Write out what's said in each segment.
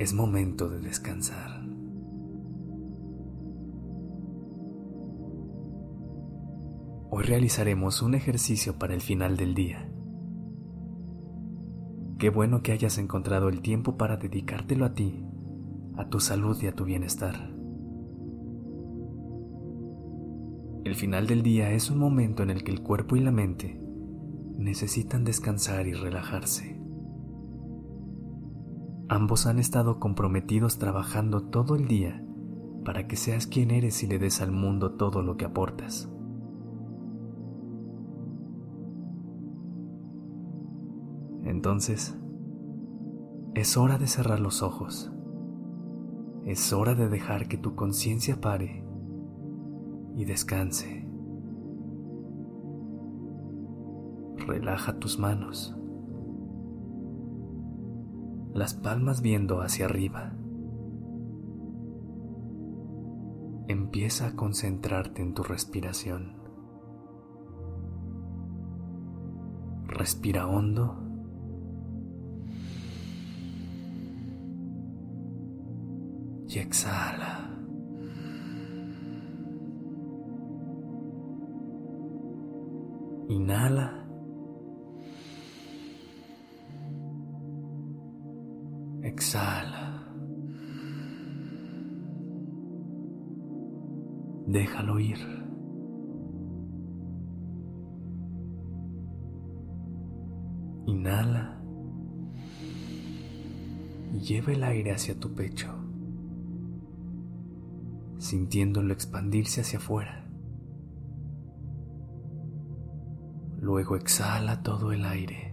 Es momento de descansar. Hoy realizaremos un ejercicio para el final del día. Qué bueno que hayas encontrado el tiempo para dedicártelo a ti, a tu salud y a tu bienestar. El final del día es un momento en el que el cuerpo y la mente necesitan descansar y relajarse. Ambos han estado comprometidos trabajando todo el día para que seas quien eres y le des al mundo todo lo que aportas. Entonces, es hora de cerrar los ojos. Es hora de dejar que tu conciencia pare y descanse. Relaja tus manos, las palmas viendo hacia arriba. Empieza a concentrarte en tu respiración. Respira hondo y exhala. Inhala. Exhala. Déjalo ir. Inhala y lleva el aire hacia tu pecho sintiéndolo expandirse hacia afuera. Luego exhala todo el aire,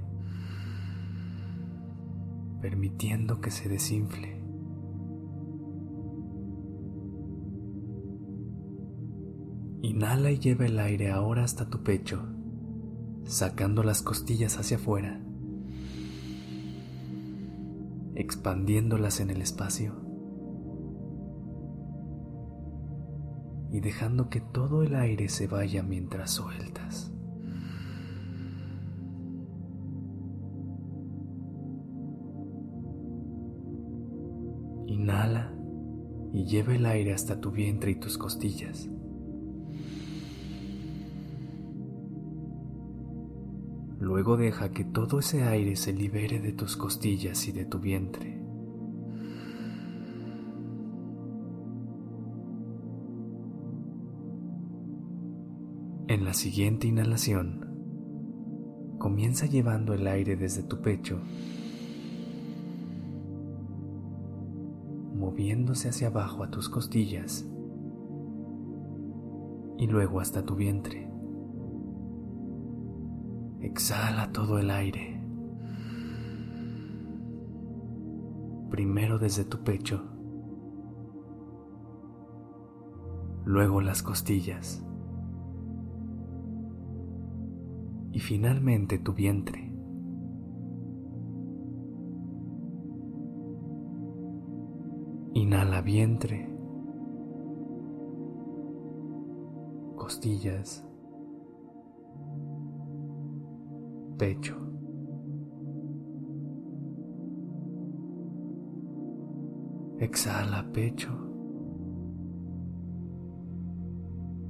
permitiendo que se desinfle. Inhala y lleva el aire ahora hasta tu pecho, sacando las costillas hacia afuera, expandiéndolas en el espacio. y dejando que todo el aire se vaya mientras sueltas. Inhala y lleva el aire hasta tu vientre y tus costillas. Luego deja que todo ese aire se libere de tus costillas y de tu vientre. En la siguiente inhalación, comienza llevando el aire desde tu pecho, moviéndose hacia abajo a tus costillas y luego hasta tu vientre. Exhala todo el aire. Primero desde tu pecho, luego las costillas. y finalmente tu vientre. Inhala vientre, costillas, pecho. Exhala pecho,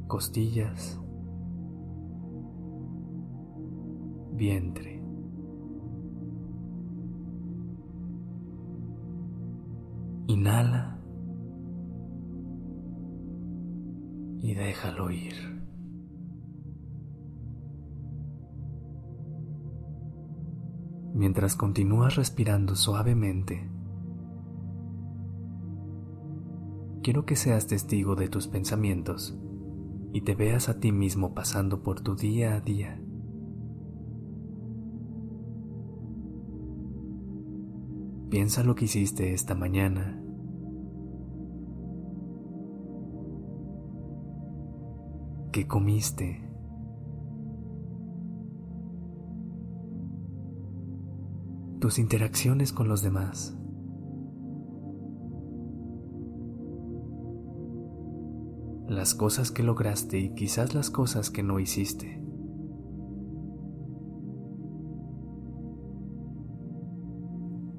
costillas, vientre. Inhala y déjalo ir. Mientras continúas respirando suavemente, quiero que seas testigo de tus pensamientos y te veas a ti mismo pasando por tu día a día. Piensa lo que hiciste esta mañana. ¿Qué comiste? Tus interacciones con los demás. Las cosas que lograste y quizás las cosas que no hiciste.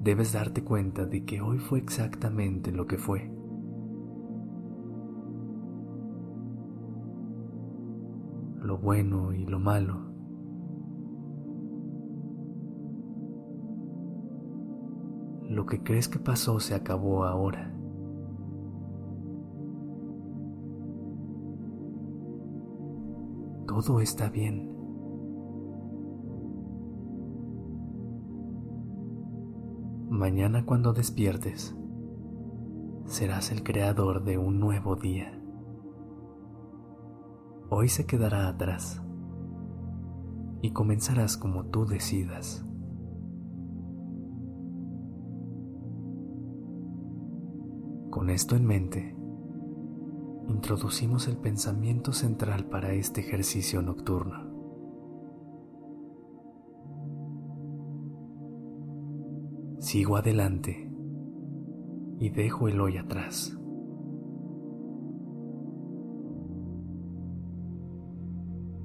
Debes darte cuenta de que hoy fue exactamente lo que fue. Lo bueno y lo malo. Lo que crees que pasó se acabó ahora. Todo está bien. Mañana cuando despiertes, serás el creador de un nuevo día. Hoy se quedará atrás y comenzarás como tú decidas. Con esto en mente, introducimos el pensamiento central para este ejercicio nocturno. Sigo adelante y dejo el hoy atrás.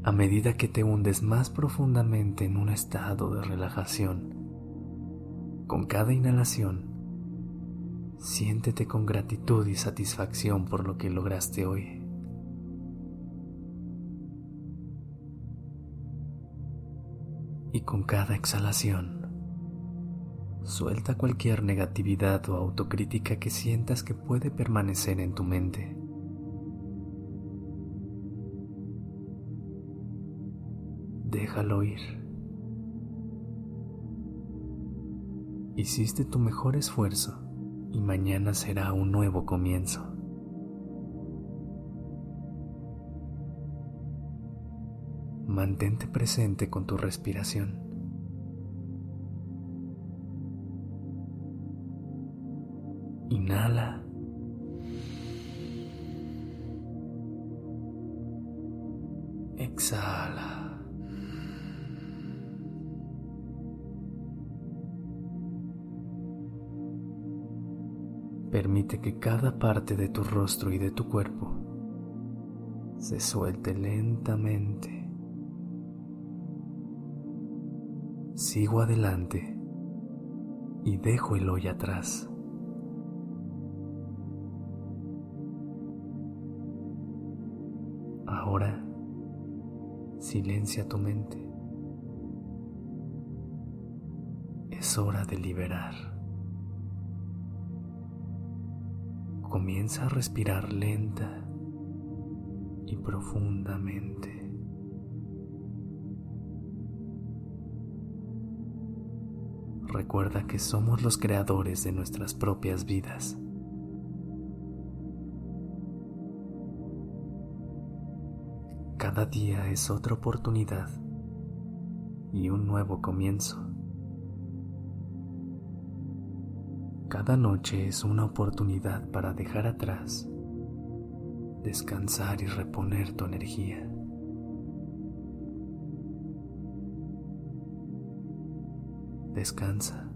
A medida que te hundes más profundamente en un estado de relajación, con cada inhalación, siéntete con gratitud y satisfacción por lo que lograste hoy. Y con cada exhalación, Suelta cualquier negatividad o autocrítica que sientas que puede permanecer en tu mente. Déjalo ir. Hiciste tu mejor esfuerzo y mañana será un nuevo comienzo. Mantente presente con tu respiración. Inhala. Exhala. Permite que cada parte de tu rostro y de tu cuerpo se suelte lentamente. Sigo adelante y dejo el hoy atrás. Silencia tu mente. Es hora de liberar. Comienza a respirar lenta y profundamente. Recuerda que somos los creadores de nuestras propias vidas. Cada día es otra oportunidad y un nuevo comienzo. Cada noche es una oportunidad para dejar atrás, descansar y reponer tu energía. Descansa.